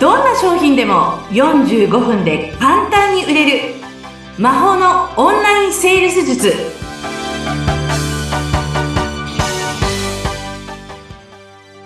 どんな商品でも45分で簡単に売れる魔法のオンラインセールス術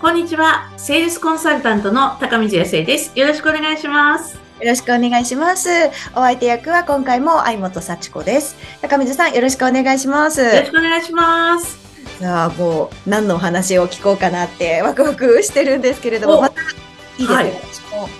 こんにちはセールスコンサルタントの高水康生ですよろしくお願いしますよろしくお願いします。お相手役は今回も相本幸子です。高水さん、よろしくお願いします。よろしくお願いしますさあ、もう何のお話を聞こうかなってワクワクしてるんですけれども、おまたい。いですか、はい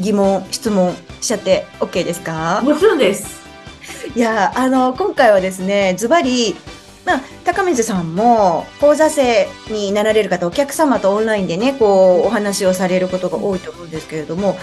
疑問、質問しちゃって OK ですか？もちろんです。いや、あの、今回はですね、ズバリ、まあ、高水さんも講座生になられる方、お客様とオンラインでね、こう、お話をされることが多いと思うんですけれども、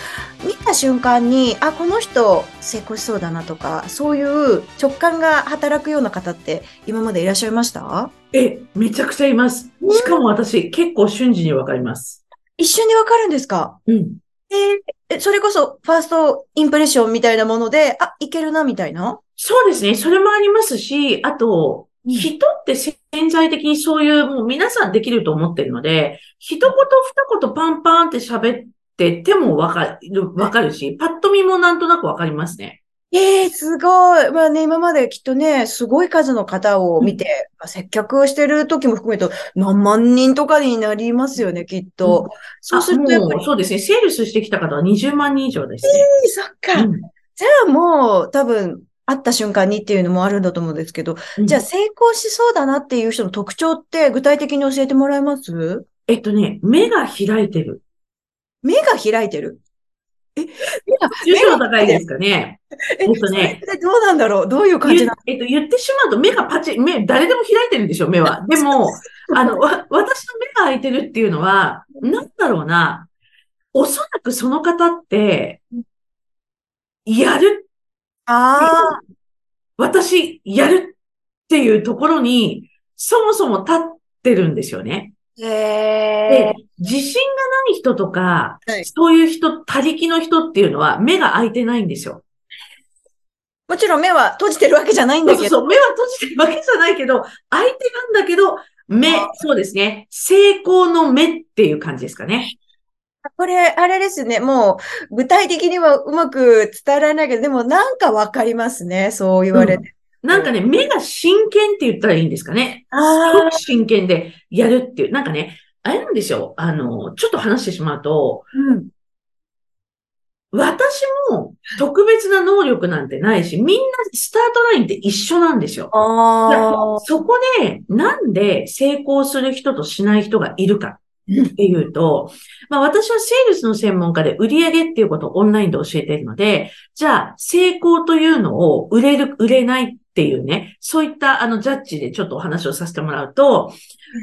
見た瞬間に、あ、この人成功しそうだなとか、そういう直感が働くような方って今までいらっしゃいました？えめちゃくちゃいます。しかも私結構瞬時にわかります一瞬でわかるんですか？うんえーえそれこそファーストインプレッションみたいなもので、あ、いけるな、みたいな？そうですね。それもありますし、あと、うん人って潜在的にそういう、もう皆さんできると思ってるので、一言二言パンパンって喋っててもわかる、わかるし、パッと見もなんとなくわかりますね。ええすごい。まあね、今まできっとね、すごい数の方を見て、まあ接客をしてる時も含めると何万人とかになりますよね、きっと。そうするとやっぱり、そうですね。セールスしてきた方は20万人以上ですね。そっか。うんじゃあもう多分、会った瞬間にっていうのもあるんだと思うんですけど、うんじゃあ成功しそうだなっていう人の特徴って具体的に教えてもらえます？えっとね、目が開いてる。目が開いてる？え、目が、重症高いですかね。ええっとねどうなんだろう？どういう感じなの？言えっと、言ってしまうと目がパチ、目、誰でも開いてるんでしょ、目は。でも、あの、わ、私の目が開いてるっていうのは、なんだろうな。おそらくその方って、やる、あ私、やるっていうところに、そもそも立ってるんですよね。でえ。、自信がない人とか、はいそういう人、他力の人っていうのは、目が開いてないんですよ。もちろん目は閉じてるわけじゃないんだけど。そうそう、目は閉じてるわけじゃないけど、相手なんだけど、目あ、そうですね。成功の目っていう感じですかね。これ、あれですね。もう、具体的にはうまく伝えられないけど、でもなんかわかりますね。そう言われて。なんかね、目が真剣って言ったらいいんですかね。すごあく真剣でやるっていう。なんかね、あれなんですよ。あの、ちょっと話してしまうと、うん。私も特別な能力なんてないし、みんなスタートラインって一緒なんですよ。そこで、なんで成功する人としない人がいるかっていうと、まあ私はセールスの専門家で売り上げっていうことをオンラインで教えているので、じゃあ成功というのを売れる、売れないっていうね、そういったあのジャッジでちょっとお話をさせてもらうと、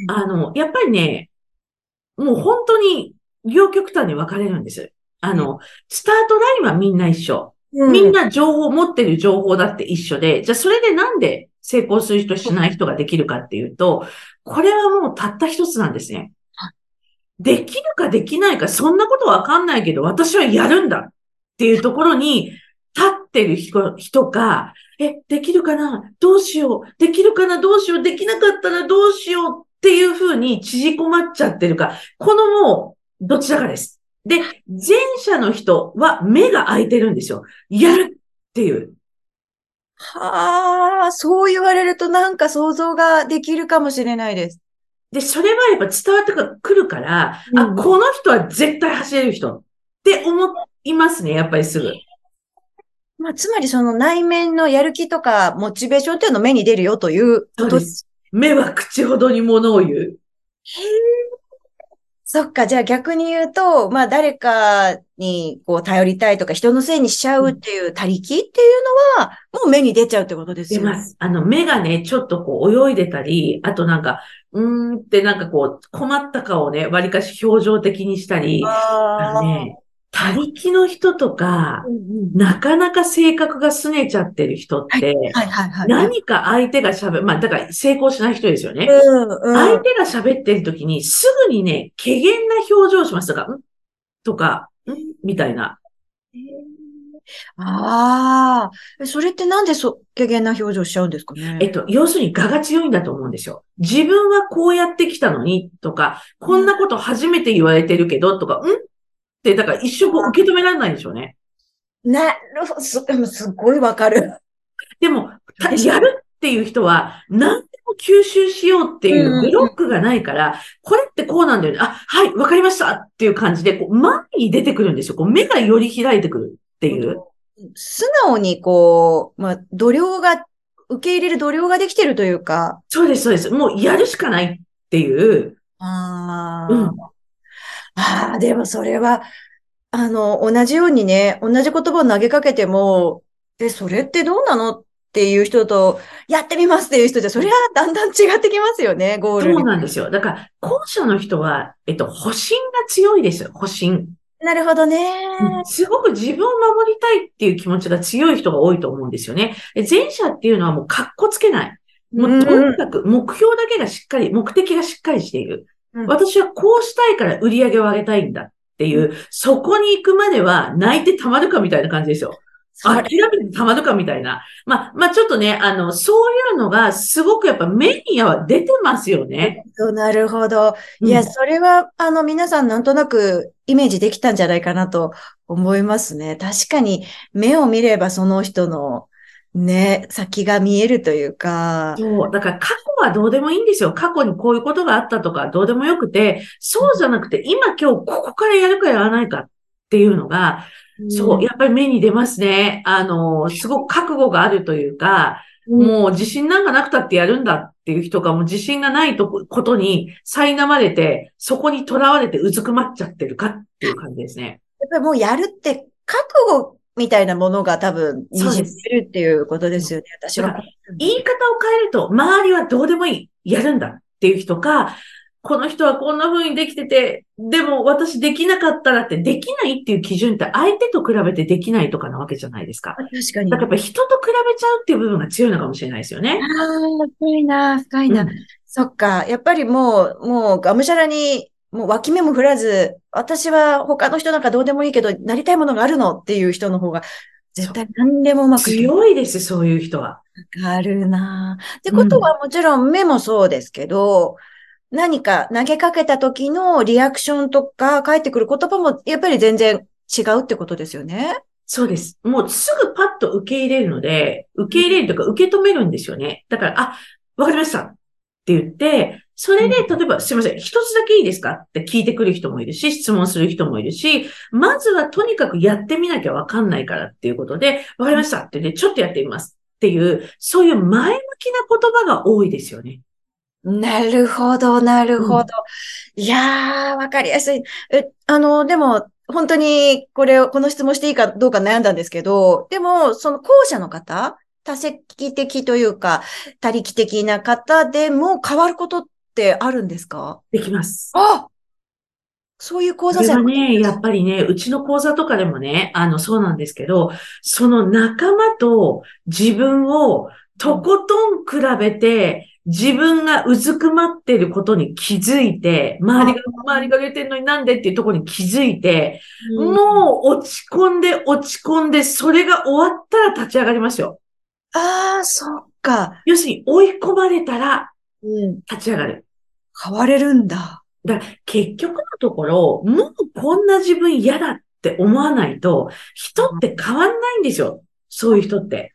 あの、やっぱりね、もう本当に両極端に分かれるんです。あの、スタートラインはみんな一緒。みんな、な情報、持ってる情報だって一緒で、じゃあそれでなんで成功する人しない人ができるかっていうと、これはもうたった一つなんですね。できるかできないか、そんなことわかんないけど、私はやるんだっていうところに立ってる人人か、え、できるかな？どうしよう？できるかな？どうしよう？できなかったらどうしようっていうふうに縮こまっちゃってるか、このもう、どちらかです。で、前者の人は目が開いてるんですよ。やるっていう。はあ、そう言われるとなんか想像ができるかもしれないです。で、それはやっぱ伝わってくるから、あ、うんこの人は絶対走れる人って思いますね、やっぱりすぐ。まあ、つまりその内面のやる気とかモチベーションっていうの目に出るよということそうです。目は口ほどに物を言う。そっか、じゃあ逆に言うと、まあ誰かにこう頼りたいとか人のせいにしちゃうっていう他力っていうのは、もう目に出ちゃうってことですよね。出ます。あの、目がね、ちょっとこう泳いでたり、あとなんか、うーんってなんかこう、困った顔をね、割かし表情的にしたり、ああのね、他力の人とかなかなか性格が拗ねちゃってる人って。何か相手が喋る、まあ、だから成功しない人ですよね。うんうん。相手が喋ってる時にすぐにね、怪げな表情をしますとか、ん？とか、ん？みたいな。ああ、それってなんでそ、怪げな表情しちゃうんですかね？えっと、要するに我が強いんだと思うんですよ。自分はこうやってきたのにとか、こんなこと初めて言われてるけどとか、ん？だから一生こう受け止められないんでしょうね。なるほど、すすっごいわかる。でも、たやるっていう人は、何でも吸収しようっていうブロックがないから、これってこうなんだよね。あ、はい、わかりましたっていう感じで、こう前に出てくるんですよ。こう目がより開いてくるっていう。素直にこう、まあ、度量が、受け入れる度量ができてるというか。そうです、そうです。もうやるしかないっていう。あうんああ、でもそれは、あの、同じようにね、同じ言葉を投げかけても、え、それってどうなのっていう人と、やってみますっていう人じゃ、それはだんだん違ってきますよね、ゴールそうに。なんですよ。だから、後者の人は、えっと、保身が強いですよ、保身。なるほどね。すごく自分を守りたいっていう気持ちが強い人が多いと思うんですよね。で前者っていうのはもう格好つけない。もうとにかく目標だけがしっかり、目的がしっかりしている。うん私はこうしたいから売り上げを上げたいんだっていう、そこに行くまでは泣いてたまるかみたいな感じですよ。諦めてたまるかみたいな。まあ、まあちょっとね、あの、そういうのがすごくやっぱ目には出てますよね。なるほど。いや、うんそれは、あの、皆さんなんとなくイメージできたんじゃないかなと思いますね。確かに、目を見ればその人の、ね、先が見えるというか。そう。だから過去はどうでもいいんですよ。過去にこういうことがあったとかどうでもよくて、そうじゃなくて今今日ここからやるかやらないかっていうのが、そう、やっぱり目に出ますね。あの、すごく覚悟があるというか、うんもう自信なんかなくたってやるんだっていう人がもう自信がないとこことに苛まれて、そこに囚われてうずくまっちゃってるかっていう感じですね。やっぱりもうやるって覚悟みたいなものが多分、にじそうですってるっていうことですよね。私は。言い方を変えると、周りはどうでもいい。やるんだっていう人か、この人はこんな風にできてて、でも私できなかったらって、できないっていう基準って相手と比べてできないとかなわけじゃないですか。確かに。だからやっぱ人と比べちゃうっていう部分が強いのかもしれないですよね。ああ、深いな、深いな。うんそっか。やっぱりもう、もう、がむしゃらに、もう脇目も振らず、私は他の人なんかどうでもいいけど、なりたいものがあるのっていう人の方が、絶対何でもうまく。強いです、そういう人は。わかるな。ってことはもちろん目もそうですけど、何か投げかけた時のリアクションとか返ってくる言葉もやっぱり全然違うってことですよね。そうです。もうすぐパッと受け入れるので、受け入れるとか受け止めるんですよね。だから、あ、わかりましたって言って、それで、例えば、すいません、一つだけいいですかって聞いてくる人もいるし、質問する人もいるし、まずはとにかくやってみなきゃわかんないからっていうことで、わかりましたってね、ちょっとやってみますっていう、そういう前向きな言葉が多いですよね。なるほど、なるほど。うんいやー、わかりやすい。え、あの、でも、本当に、これを、この質問していいかどうか悩んだんですけど、でも、その後者の方、多席的というか、他力的な方でも変わることってあるんですか？できます。あそういう講こ座生れはね、やっぱりね、うちの講座とかでもね、あの、そうなんですけど、その仲間と自分をとことん比べて、自分がうずくまってることに気づいて、周りが、周りが出てんのになんでっていうところに気づいて、うんもう落ち込んで落ち込んで、それが終わったら立ち上がりますよ。ああ、そっか。要するに追い込まれたらうん。立ち上がる。変われるんだ。だから結局のところ、もうこんな自分嫌だって思わないと、人って変わんないんですよ。そういう人って。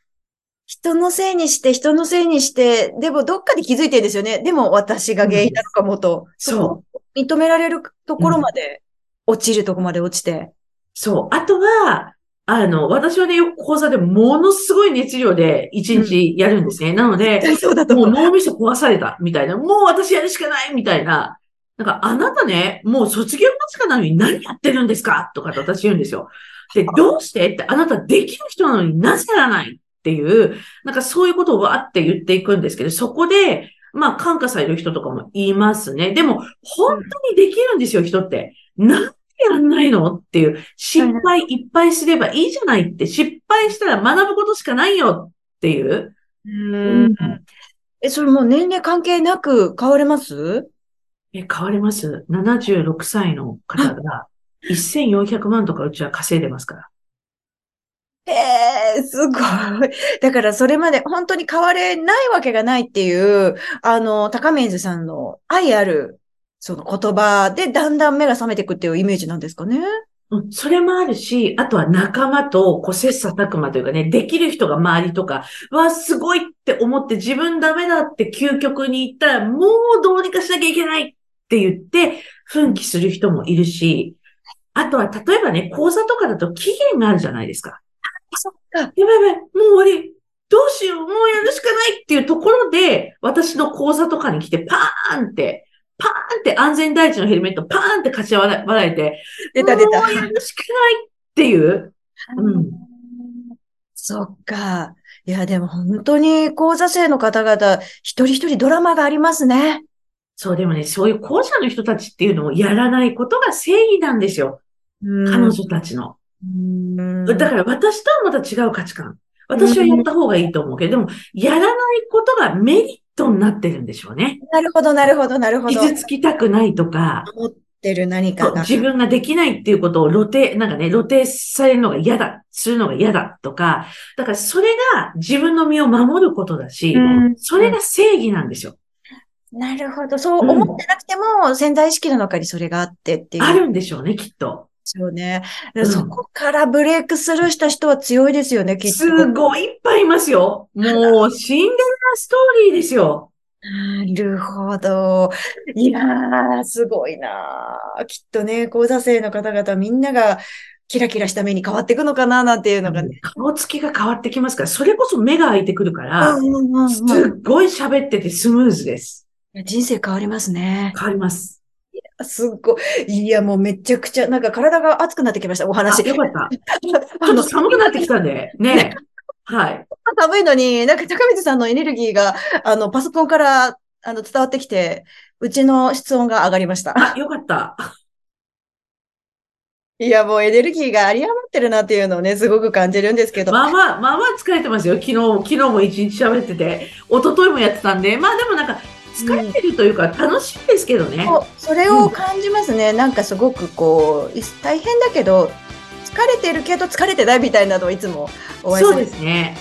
人のせいにして、人のせいにして、でもどっかで気づいてるんですよね。でも私が原因なのかもと。そう。こ認められるところまで、落ちるとこまで落ちて。そう。あとは、あの、私はね、よく講座でものすごい熱量で一日やるんですね。なので、そうだともう。脳みそ壊されたみたいな、もう私やるしかないみたいな。なんか、あなたね、もう卒業間近なのに何やってるんですか？とかって私言うんですよ。で、どうして？って、あなたできる人なのになぜやらないっていう、なんかそういうことをわーって言っていくんですけど、そこで、まあ、感化される人とかもいますね。でも、本当にできるんですよ、人って。なんでやんないの？っていう、失敗いっぱいすればいいじゃないって、失敗したら学ぶことしかないよっていう。うんえ、それもう年齢関係なく変われます？え、変わります。76歳の方が1400万とかうちは稼いでますから。ええすごい。だからそれまで本当に変われないわけがないっていう、あの、高水さんの愛ある、その言葉でだんだん目が覚めていくっていうイメージなんですかね？うん、それもあるし、あとは仲間とこう切磋琢磨というかね、できる人が周りとか、わ、すごいって思って自分ダメだって究極に言ったら、もうどうにかしなきゃいけないって言って、奮起する人もいるし、あとは例えばね、講座とかだと期限があるじゃないですか。そっか。やばいやばい、もう終わり。どうしよう、もうやるしかないっていうところで、私の講座とかに来て、パーンって、パーンって安全第一のヘルメット、パーンってかち割られて、出た出た。もうやるしかないっていう。うんそっか。いや、でも本当に講座生の方々、一人一人ドラマがありますね。そう、でもね、そういう後者の人たちっていうのをやらないことが正義なんですよ。彼女たちの。うんだから私とはまた違う価値観。私はやった方がいいと思うけど、でも、やらないことがメリットになってるんでしょうね。なるほど、なるほど、なるほど。傷つきたくないとか、持ってる何かが。自分ができないっていうことを露呈、なんかね、露呈されるのが嫌だ、するのが嫌だとか、だからそれが自分の身を守ることだし、うんそれが正義なんですよ。なるほど。そう思ってなくても、潜在意識の中にそれがあってっていう。あるんでしょうね、きっと。ですよね。うんそこからブレイクスルーした人は強いですよね、きっと。すごいいっぱいいますよ。もう、シンデレラストーリーですよ。なるほど。いやー、すごいなー。きっとね、講座生の方々みんながキラキラした目に変わっていくのかななんていうのがね。顔つきが変わってきますから、それこそ目が開いてくるから、すうんっごい喋っててスムーズです。人生変わりますね。変わります。すっごい。いや、もうめちゃくちゃ、なんか体が熱くなってきました、おあ、話。よかった。ちあょっと寒くなってきたんで、ね。はい。寒いのに、なんか高水さんのエネルギーが、あの、パソコンから、あの、伝わってきて、うちの室温が上がりました。あ、よかった。いや、もうエネルギーが有り余ってるなっていうのをね、すごく感じるんですけど。まあまあ、まあまあ疲れてますよ。昨日、昨日も一日喋ってて、一昨日もやってたんで、まあでもなんか、疲れてるというか、楽しいですけどね。そうそれを感じますね。なんかすごくこう、い大変だけど、疲れてるけど疲れてないみたいなのをいつもお会いするそうで。すね。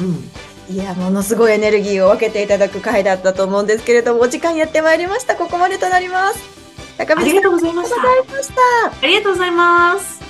うん。いや、ものすごいエネルギーを分けていただく回だったと思うんですけれども、お時間やってまいりました。ここまでとなります。高あり水さん、がとうございました。ありがとうございました。ありがとうございます。